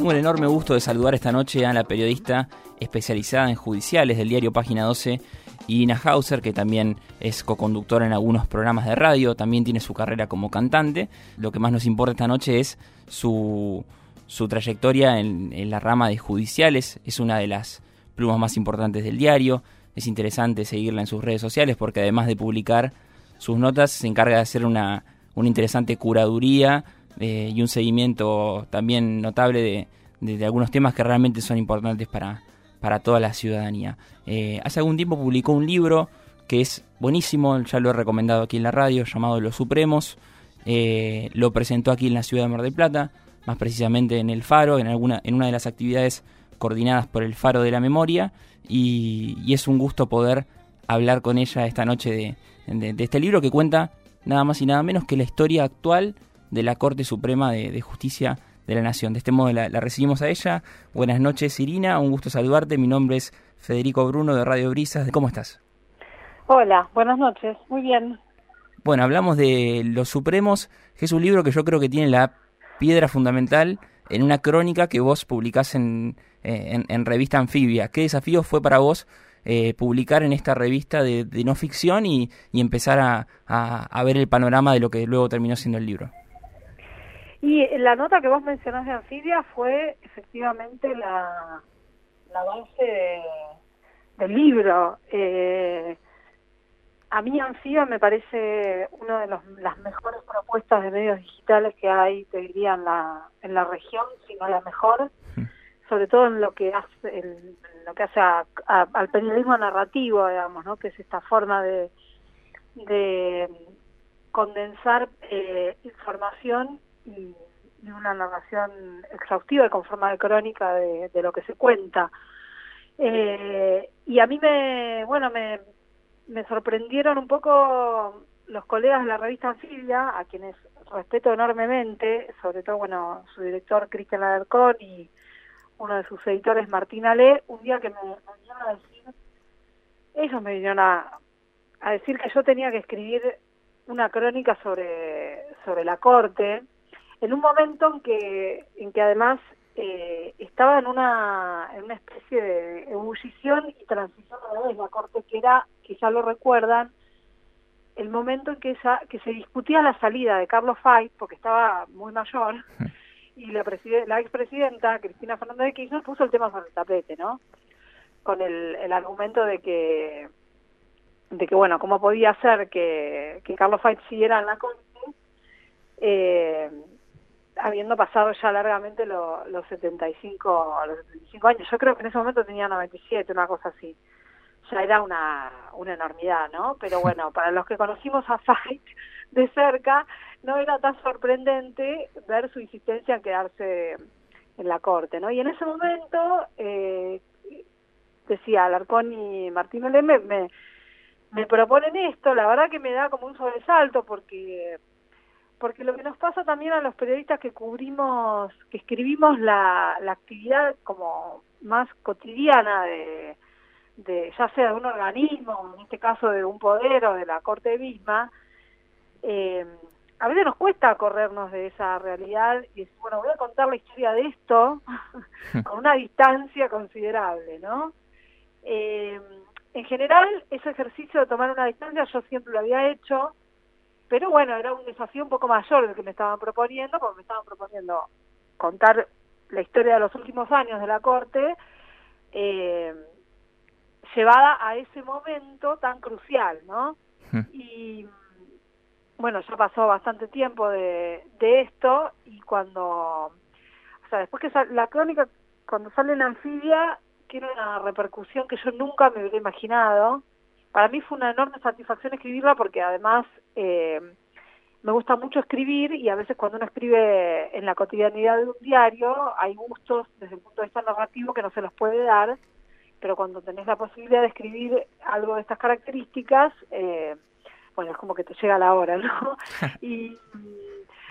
Tengo el enorme gusto de saludar esta noche a la periodista especializada en judiciales del diario Página 12, Irina Hauser, que también es co-conductora en algunos programas de radio, también tiene su carrera como cantante. Lo que más nos importa esta noche es su, su trayectoria en, la rama de judiciales. Es una de las plumas más importantes del diario. Es interesante seguirla en sus redes sociales porque además de publicar sus notas se encarga de hacer una, una interesante curaduría eh, y un seguimiento también notable de, algunos temas que realmente son importantes para, para toda la ciudadanía. Eh, hace algún tiempo publicó un libro que es buenísimo, ya lo he recomendado aquí en la radio, llamado Los Supremos. Eh, lo presentó aquí en la ciudad de Mar del Plata, más precisamente en el Faro, en, alguna, en una de las actividades coordinadas por el Faro de la Memoria, y, es un gusto poder hablar con ella esta noche de, de, este libro que cuenta nada más y nada menos que la historia actual de la Corte Suprema de, de Justicia de la Nación. De este modo la, la, recibimos a ella. Buenas noches, Irina. Un gusto saludarte. Mi nombre es Federico Bruno de Radio Brisas. ¿Cómo estás? Hola, buenas noches. Muy bien. Bueno, hablamos de Los Supremos, que es un libro que yo creo que tiene la piedra fundamental en una crónica que vos publicás en, en, en revista Anfibia. ¿Qué desafío fue para vos eh, publicar en esta revista de, de no ficción y, y empezar a, a, a, ver el panorama de lo que luego terminó siendo el libro. Y la nota que vos mencionás de Anfibia fue efectivamente la, la base de, del libro. Eh, a mí Anfibia me parece una de los, las mejores propuestas de medios digitales que hay, te diría, en la, en la región, si no la mejor. Sobre todo en lo que hace en lo que hace a, a, al periodismo narrativo digamos no que es esta forma de de condensar eh, información y, y, una narración exhaustiva y con forma de crónica de, lo que se cuenta. Eh, y a mí me bueno me me sorprendieron un poco los colegas de la revista Anfibia, a quienes respeto enormemente, sobre todo, bueno, su director Cristian Alarcón y uno de sus editores, Martín Ale, un día que me, me vinieron a decir, ellos me vinieron a, a, decir que yo tenía que escribir una crónica sobre, sobre la corte, en un momento en que, en que además eh, estaba en una, en una especie de ebullición y transición a la corte, que era, que ya lo recuerdan, el momento en que, esa, que se discutía la salida de Carlos Fay, porque estaba muy mayor, y la, la expresidenta Cristina Fernández de Kirchner puso el tema sobre el tapete, ¿no? Con el, argumento de que de que bueno, cómo podía ser que, que Carlos Fay siguiera en la corte eh, habiendo pasado ya largamente lo, los 75 los 75 años. Yo creo que en ese momento tenía 97, una cosa así. Ya era una una enormidad, ¿no? Pero bueno, para los que conocimos a Fay de cerca, no era tan sorprendente ver su insistencia en quedarse en la corte, ¿no? Y en ese momento, eh, decía Alarcón y Martín L. Me, me, me proponen esto, la verdad que me da como un sobresalto porque porque lo que nos pasa también a los periodistas que cubrimos, que escribimos la, la actividad como más cotidiana de, de ya sea de un organismo, en este caso de un poder o de la corte misma, eh, a veces nos cuesta corrernos de esa realidad y decir, bueno, voy a contar la historia de esto con una distancia considerable, ¿no? Eh, en general, ese ejercicio de tomar una distancia yo siempre lo había hecho, pero bueno, era un desafío un poco mayor del que me estaban proponiendo, porque me estaban proponiendo contar la historia de los últimos años de la Corte, eh, llevada a ese momento tan crucial, ¿no? Y bueno, ya pasó bastante tiempo de, de esto y cuando, o sea, después que sal, la crónica, cuando sale en anfibia, tiene una repercusión que yo nunca me hubiera imaginado. Para mí fue una enorme satisfacción escribirla porque además eh, me gusta mucho escribir y a veces cuando uno escribe en la cotidianidad de un diario hay gustos desde el punto de vista narrativo que no se los puede dar, pero cuando tenés la posibilidad de escribir algo de estas características, eh, bueno, es como que te llega la hora, ¿no? y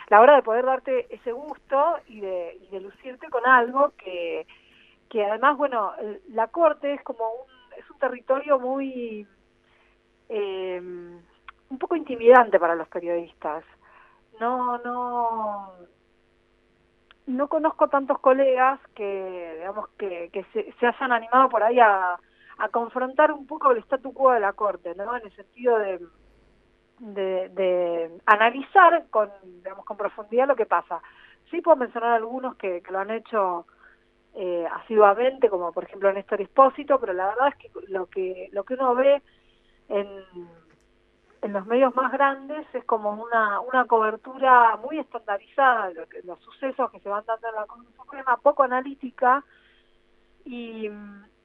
la hora de poder darte ese gusto y de, y de lucirte con algo que, que además, bueno, la corte es como un, es un territorio muy, poco intimidante para los periodistas. No, no, no conozco tantos colegas que, digamos, que, que se, hayan animado por ahí a, confrontar un poco el statu quo de la Corte, ¿no? En el sentido de, de, de analizar con, digamos, con profundidad lo que pasa. Sí puedo mencionar algunos que, que lo han hecho eh, asiduamente, como por ejemplo Néstor Espósito, pero la verdad es que lo que, lo que uno ve en en los medios más grandes es como una, una cobertura muy estandarizada de los sucesos que se van dando en la Corte Suprema, poco analítica, y,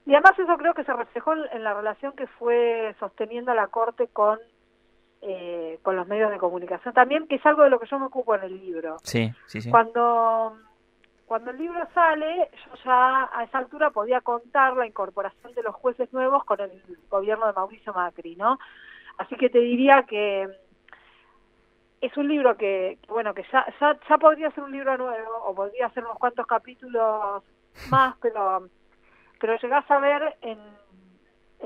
y además eso creo que se reflejó en, la relación que fue sosteniendo la Corte con, eh, con los medios de comunicación también, que es algo de lo que yo me ocupo en el libro. Sí, sí, sí. Cuando, cuando el libro sale, yo ya a esa altura podía contar la incorporación de los jueces nuevos con el gobierno de Mauricio Macri, ¿no? Así que te diría que es un libro que, bueno, que ya, ya, podría ser un libro nuevo o podría ser unos cuantos capítulos más, pero pero llegás a ver en,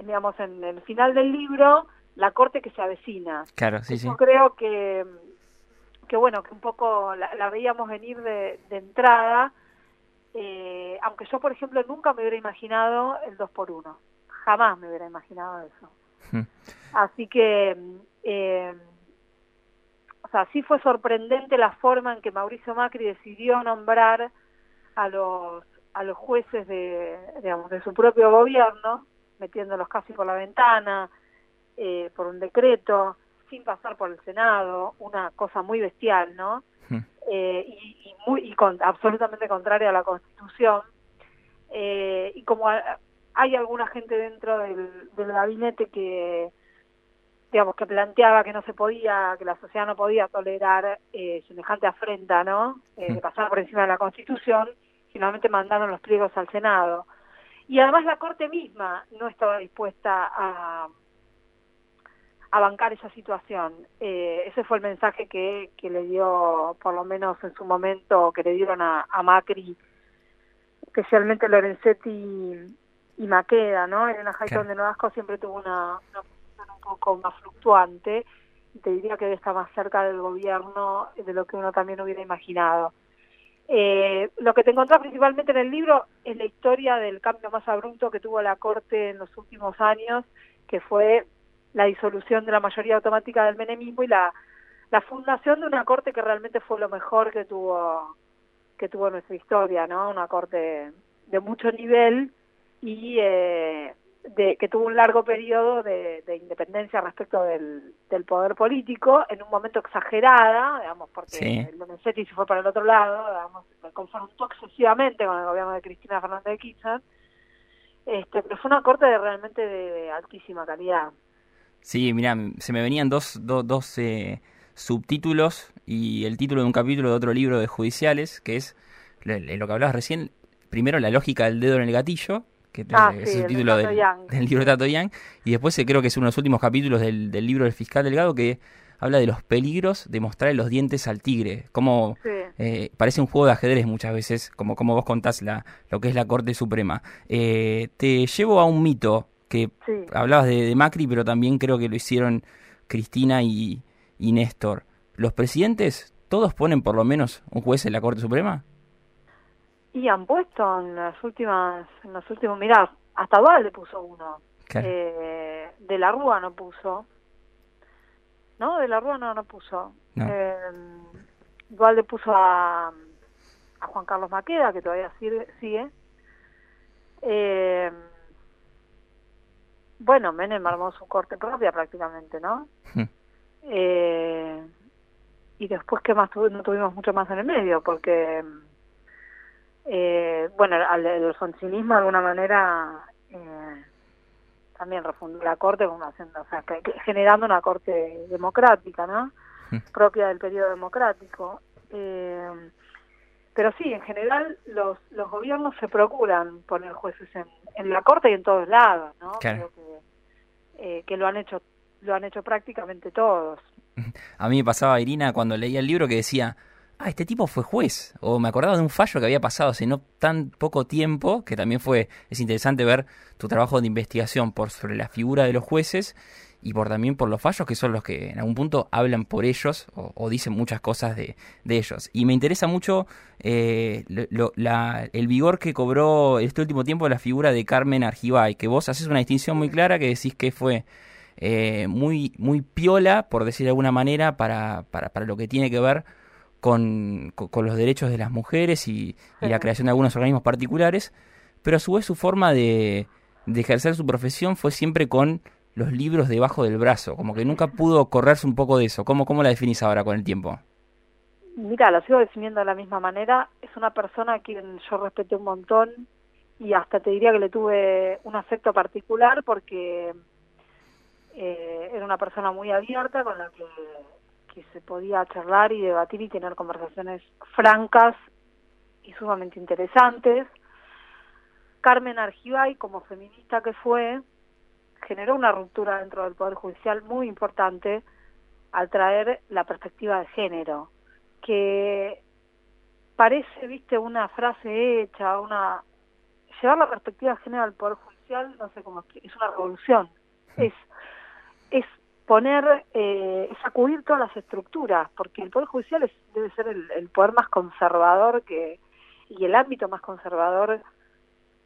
digamos en el final del libro la corte que se avecina. Claro, sí, Yo creo que que bueno, que un poco la, veíamos venir de, de entrada, eh, aunque yo, por ejemplo, nunca me hubiera imaginado el 2 por 1 Jamás me hubiera imaginado eso. Así que, eh, o sea, sí fue sorprendente la forma en que Mauricio Macri decidió nombrar a los a los jueces de, digamos, de su propio gobierno, metiéndolos casi por la ventana, eh, por un decreto, sin pasar por el Senado, una cosa muy bestial, ¿no? Eh, y, muy y con, absolutamente contraria a la Constitución. Eh, y como hay alguna gente dentro del, del gabinete que digamos que planteaba que no se podía, que la sociedad no podía tolerar eh, semejante afrenta, ¿no? Eh, de pasar por encima de la Constitución, finalmente mandaron los pliegos al Senado. Y además la Corte misma no estaba dispuesta a, a bancar esa situación. Eh, ese fue el mensaje que, que le dio, por lo menos en su momento, que le dieron a, a Macri, especialmente Lorenzetti y Maqueda, ¿no? Elena Hayton de Noasco siempre tuvo una, una un poco más fluctuante y te diría que estar más cerca del gobierno de lo que uno también hubiera imaginado. Eh, lo que te encontrás principalmente en el libro es la historia del cambio más abrupto que tuvo la Corte en los últimos años, que fue la disolución de la mayoría automática del menemismo y la, la fundación de una Corte que realmente fue lo mejor que tuvo que tuvo nuestra historia, ¿no? Una Corte de mucho nivel y eh, de, que tuvo un largo periodo de, independencia respecto del, del, poder político, en un momento exagerada, digamos, porque el Lorenzetti se fue para el otro lado, digamos, se confrontó excesivamente con el gobierno de Cristina Fernández de Kirchner, este, pero fue una corte de, realmente de, altísima calidad. Sí, mira, se me venían dos, dos eh, subtítulos y el título de un capítulo de otro libro de judiciales, que es lo que hablabas recién, primero la lógica del dedo en el gatillo, que ah, es el título del, libro de Tato Yang, y después eh, creo que es uno de los últimos capítulos del, libro del fiscal Delgado que habla de los peligros de mostrarle los dientes al tigre, como eh, parece un juego de ajedrez muchas veces, como, como vos contás la, lo que es la Corte Suprema. Eh, te llevo a un mito que hablabas de, Macri, pero también creo que lo hicieron Cristina y, y Néstor. ¿Los presidentes todos ponen por lo menos un juez en la Corte Suprema? Y han puesto en las últimas, en los últimos, mirá, hasta le puso uno. Eh, de la Rúa no puso. ¿No? De la Rúa no, no puso. Eh, le puso a, a Juan Carlos Maqueda, que todavía sigue. sigue. Eh, bueno, Menem armó su corte propia prácticamente, ¿no? Hmm. eh, y después, ¿qué más? no tuvimos mucho más en el medio, porque eh, bueno, al, el alfonsinismo de alguna manera eh, también refundó la corte como haciendo, o sea, generando una corte democrática, ¿no? propia del periodo democrático. Eh, pero sí, en general los, los gobiernos se procuran poner jueces en, en la corte y en todos lados, ¿no? Creo que, eh, que lo han hecho lo han hecho prácticamente todos. A mí me pasaba, Irina, cuando leía el libro que decía, ah, este tipo fue juez. O me acordaba de un fallo que había pasado hace no tan poco tiempo, que también fue, es interesante ver tu trabajo de investigación por sobre la figura de los jueces. y por también por los fallos que son los que en algún punto hablan por ellos o, dicen muchas cosas de, ellos. Y me interesa mucho eh, el vigor que cobró este último tiempo la figura de Carmen Argibay, que vos haces una distinción muy clara que decís que fue eh, muy, muy piola, por decir de alguna manera, para, para, para lo que tiene que ver con, con, los derechos de las mujeres y, la creación de algunos organismos particulares, pero a su vez su forma de, de ejercer su profesión fue siempre con los libros debajo del brazo, como que nunca pudo correrse un poco de eso. ¿Cómo, cómo la definís ahora con el tiempo? Mira, la sigo definiendo de la misma manera. Es una persona a quien yo respeté un montón y hasta te diría que le tuve un afecto particular porque eh, era una persona muy abierta con la que, que se podía charlar y debatir y tener conversaciones francas y sumamente interesantes. Carmen Argibay, como feminista que fue, generó una ruptura dentro del Poder Judicial muy importante al traer la perspectiva de género, que parece, viste, una frase hecha, una llevar la perspectiva de género al Poder Judicial, no sé cómo, es una revolución, es, es poner, eh, sacudir todas las estructuras, porque el Poder Judicial es, debe ser el, el poder más conservador que y el ámbito más conservador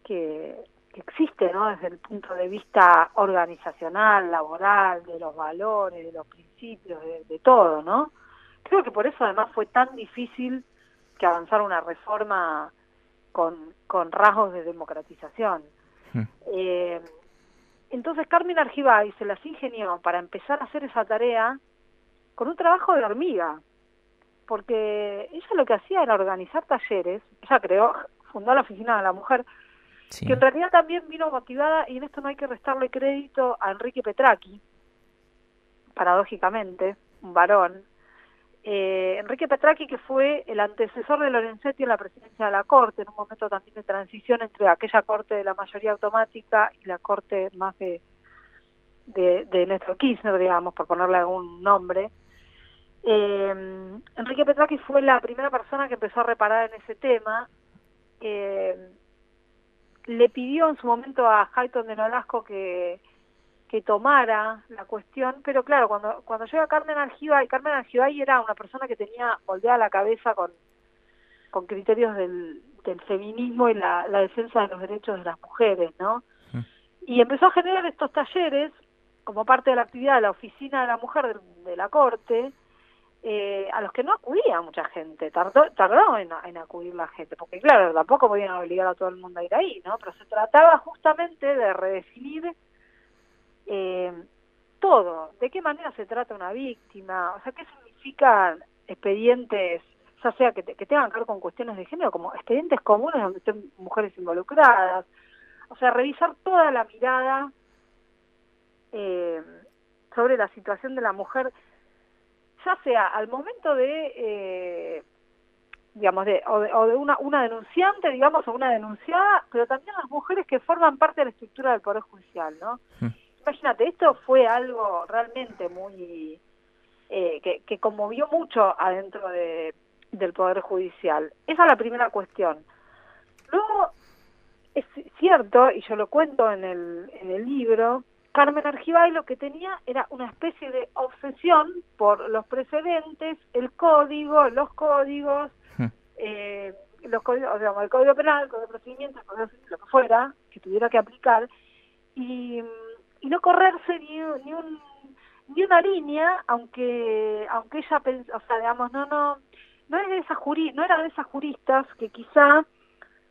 que, que existe, ¿no? Desde el punto de vista organizacional, laboral, de los valores, de los principios, de, todo, ¿no? Creo que por eso además fue tan difícil que avanzar una reforma con, con rasgos de democratización. Hmm. Eh, entonces Carmen Argibay se las ingenió para empezar a hacer esa tarea con un trabajo de hormiga, porque ella lo que hacía era organizar talleres, ella creó, fundó la Oficina de la Mujer, que en realidad también vino motivada, y en esto no hay que restarle crédito a Enrique Petraki, paradójicamente, un varón. Eh, Enrique Petraki, que fue el antecesor de Lorenzetti en la presidencia de la Corte, en un momento también de transición entre aquella Corte de la mayoría automática y la Corte más de, de, de Néstor Kirchner, digamos, por ponerle algún nombre. Eh, Enrique Petraki fue la primera persona que empezó a reparar en ese tema. Eh, le pidió en su momento a Hayton de Nolasco que, que tomara la cuestión, pero claro, cuando, cuando llega Carmen Argibay, Carmen Argibay era una persona que tenía moldeada la cabeza con, con criterios del, del feminismo y la, la defensa de los derechos de las mujeres, ¿no? Y empezó a generar estos talleres como parte de la actividad de la oficina de la mujer de la corte, eh, a los que no acudía mucha gente, tardó, tardó en, acudir la gente, porque claro, tampoco podían obligar a todo el mundo a ir ahí, ¿no? Pero se trataba justamente de redefinir eh, todo, de qué manera se trata una víctima, o sea, qué significan expedientes, ya sea que, tengan que ver con cuestiones de género, como expedientes comunes donde estén mujeres involucradas, o sea, revisar toda la mirada eh, sobre la situación de la mujer ya sea al momento de, eh, digamos, de, o de, una, una denunciante, digamos, o una denunciada, pero también las mujeres que forman parte de la estructura del Poder Judicial, ¿no? Mm. Imagínate, esto fue algo realmente muy... Eh, que, que conmovió mucho adentro de, del Poder Judicial. Esa es la primera cuestión. Luego, es cierto, y yo lo cuento en el, en el libro, Carmen Argibay lo que tenía era una especie de obsesión por los precedentes, el código, los códigos, hmm. eh, los códigos, digamos, el código penal, el código de procedimiento, el código lo que fuera, que tuviera que aplicar, y, y no correrse ni, ni, un, ni una línea, aunque aunque ella, o sea, digamos, no, no, no, es de esas juri, no era de esas juristas que quizá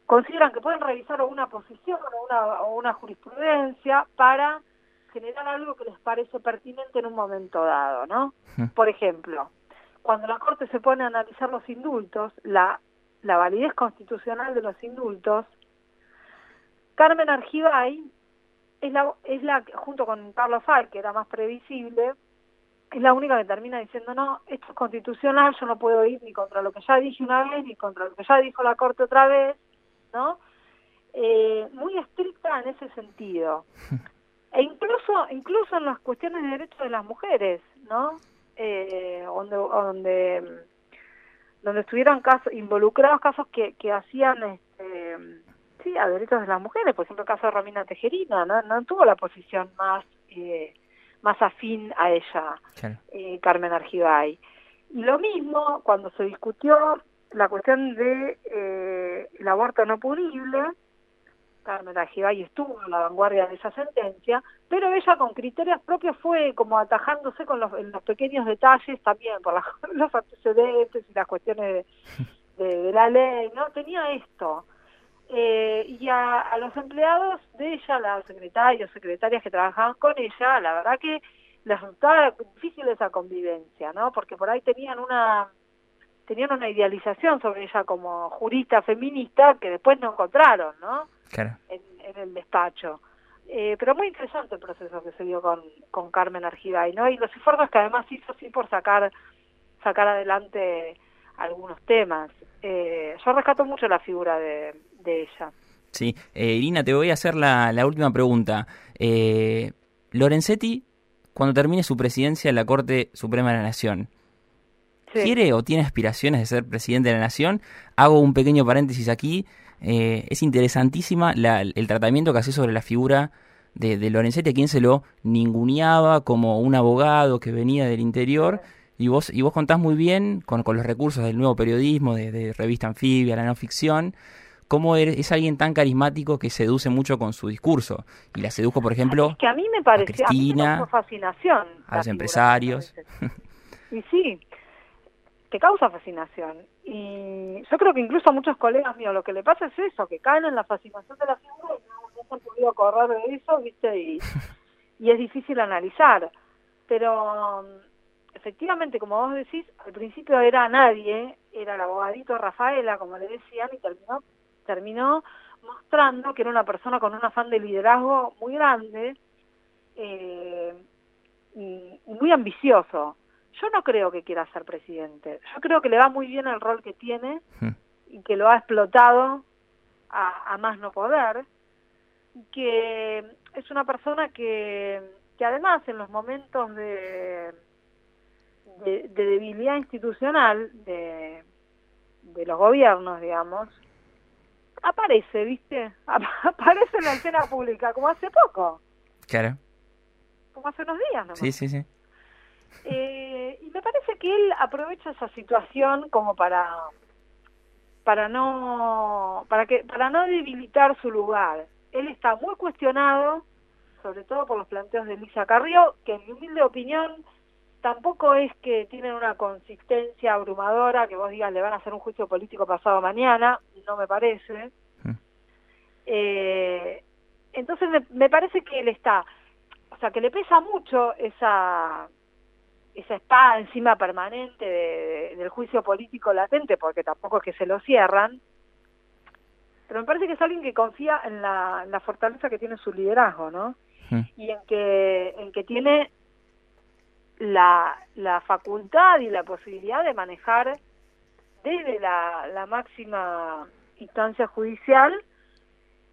consideran que pueden revisar una posición o una, o una jurisprudencia para generar algo que les parece pertinente en un momento dado, ¿no? Por ejemplo, cuando la Corte se pone a analizar los indultos, la, la validez constitucional de los indultos, Carmen Argibay es la, es la, junto con Carlos Fay, que era más previsible, es la única que termina diciendo, no, esto es constitucional, yo no puedo ir ni contra lo que ya dije una vez, ni contra lo que ya dijo la Corte otra vez, ¿no? Eh, muy estricta en ese sentido. e incluso incluso en las cuestiones de derechos de las mujeres no eh, donde donde donde estuvieron casos involucrados casos que, que hacían este sí a derechos de las mujeres por ejemplo el caso de Romina Tejerina no no tuvo la posición más eh, más afín a ella, eh, Carmen Argibay. Y lo mismo cuando se discutió la cuestión de eh, el aborto no punible, Carmen Argibay estuvo en la vanguardia de esa sentencia, pero ella con criterios propios fue como atajándose con los, en los pequeños detalles también por los antecedentes y las cuestiones de, la ley, ¿no? Tenía esto. Eh, y a, a, los empleados de ella, los secretarios, secretarias que trabajaban con ella, la verdad que les resultaba difícil esa convivencia, ¿no? Porque por ahí tenían una tenían una idealización sobre ella como jurista feminista que después no encontraron, ¿no? Claro. En, el despacho. Eh, pero muy interesante el proceso que se dio con, con Carmen Argibay, ¿no? Y los esfuerzos que además hizo sí por sacar sacar adelante algunos temas. Eh, yo rescato mucho la figura de, de ella. Sí, eh, Irina, te voy a hacer la, la última pregunta. Eh, Lorenzetti cuando termine su presidencia en la Corte Suprema de la Nación. ¿Quiere o tiene aspiraciones de ser presidente de la Nación? Hago un pequeño paréntesis aquí. Eh, es interesantísima el tratamiento que hace sobre la figura de, de, Lorenzetti, a quien se lo ninguneaba como un abogado que venía del interior. Y vos, y vos contás muy bien, con, con los recursos del nuevo periodismo, de, de revista anfibia, la no ficción, cómo es alguien tan carismático que seduce mucho con su discurso. Y la sedujo, por ejemplo, que a mí me parece, a Cristina, fascinación. A los empresarios. Y sí, te causa fascinación. Y yo creo que incluso a muchos colegas míos lo que le pasa es eso, que caen en la fascinación de la figura y no, se han podido correr de eso, ¿viste? Y, y es difícil analizar. Pero efectivamente, como vos decís, al principio era nadie, era el abogadito Rafaela, como le decían, y terminó terminó mostrando que era una persona con un afán de liderazgo muy grande eh, y, muy ambicioso. Yo no creo que quiera ser presidente. Yo creo que le va muy bien el rol que tiene hmm. y que lo ha explotado a, más no poder. Y que es una persona que, que además en los momentos de, de, de debilidad institucional de, de los gobiernos, digamos, aparece, ¿viste? aparece en la escena pública, como hace poco. Claro. Como hace unos días, ¿no? Sí, sí, sí. Eh, y me parece que él aprovecha esa situación como para para no para que para no debilitar su lugar. Él está muy cuestionado, sobre todo por los planteos de Lisa Carrió, que en mi humilde opinión tampoco es que tienen una consistencia abrumadora, que vos digas le van a hacer un juicio político pasado mañana, no me parece. Eh, entonces me, parece que él está, o sea, que le pesa mucho esa esa espada encima permanente del juicio político latente, porque tampoco es que se lo cierran, pero me parece que es alguien que confía en la, en la fortaleza que tiene su liderazgo, ¿no? Y en que, en que tiene la, la facultad y la posibilidad de manejar desde la, la máxima instancia judicial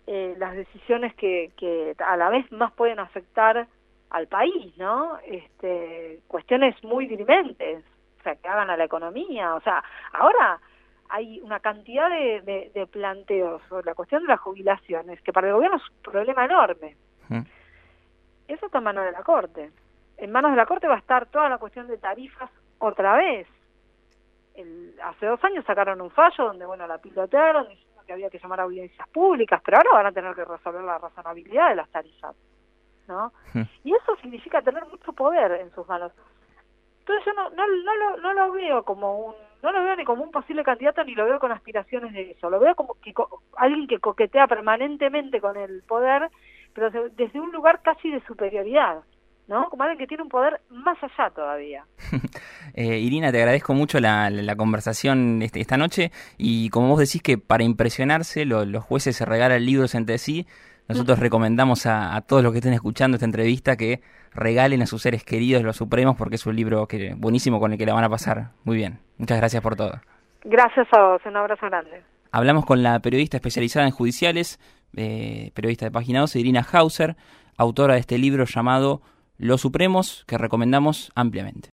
eh, las decisiones que, que a la vez más pueden afectar al país, ¿no? Este, cuestiones muy dirimentes, o sea, que hagan a la economía, o sea, ahora hay una cantidad de, de, planteos sobre la cuestión de las jubilaciones que para el gobierno es un problema enorme. Mm. Eso está en manos de la Corte en manos de la Corte va a estar toda la cuestión de tarifas otra vez. El, hace dos años sacaron un fallo donde, bueno, la pilotearon diciendo que había que llamar a audiencias públicas, pero ahora van a tener que resolver la razonabilidad de las tarifas, ¿no? Y eso significa tener mucho poder en sus manos. Entonces yo no, no, no, lo, no lo veo como un no lo veo ni como un posible candidato ni lo veo con aspiraciones de eso. Lo veo como que alguien que coquetea permanentemente con el poder, pero desde un lugar casi de superioridad. ¿No? Como alguien que tiene un poder más allá todavía. eh, Irina, te agradezco mucho la, la, conversación este, esta noche y como vos decís que para impresionarse los jueces se regalan libros entre sí, nosotros recomendamos a, todos los que estén escuchando esta entrevista que regalen a sus seres queridos los Supremos porque es un libro que, buenísimo con el que la van a pasar muy bien. Muchas gracias por todo. Gracias a vos, un abrazo grande. Hablamos con la periodista especializada en judiciales, eh, periodista de Página 12, Irina Hauser, autora de este libro llamado los Supremos que recomendamos ampliamente.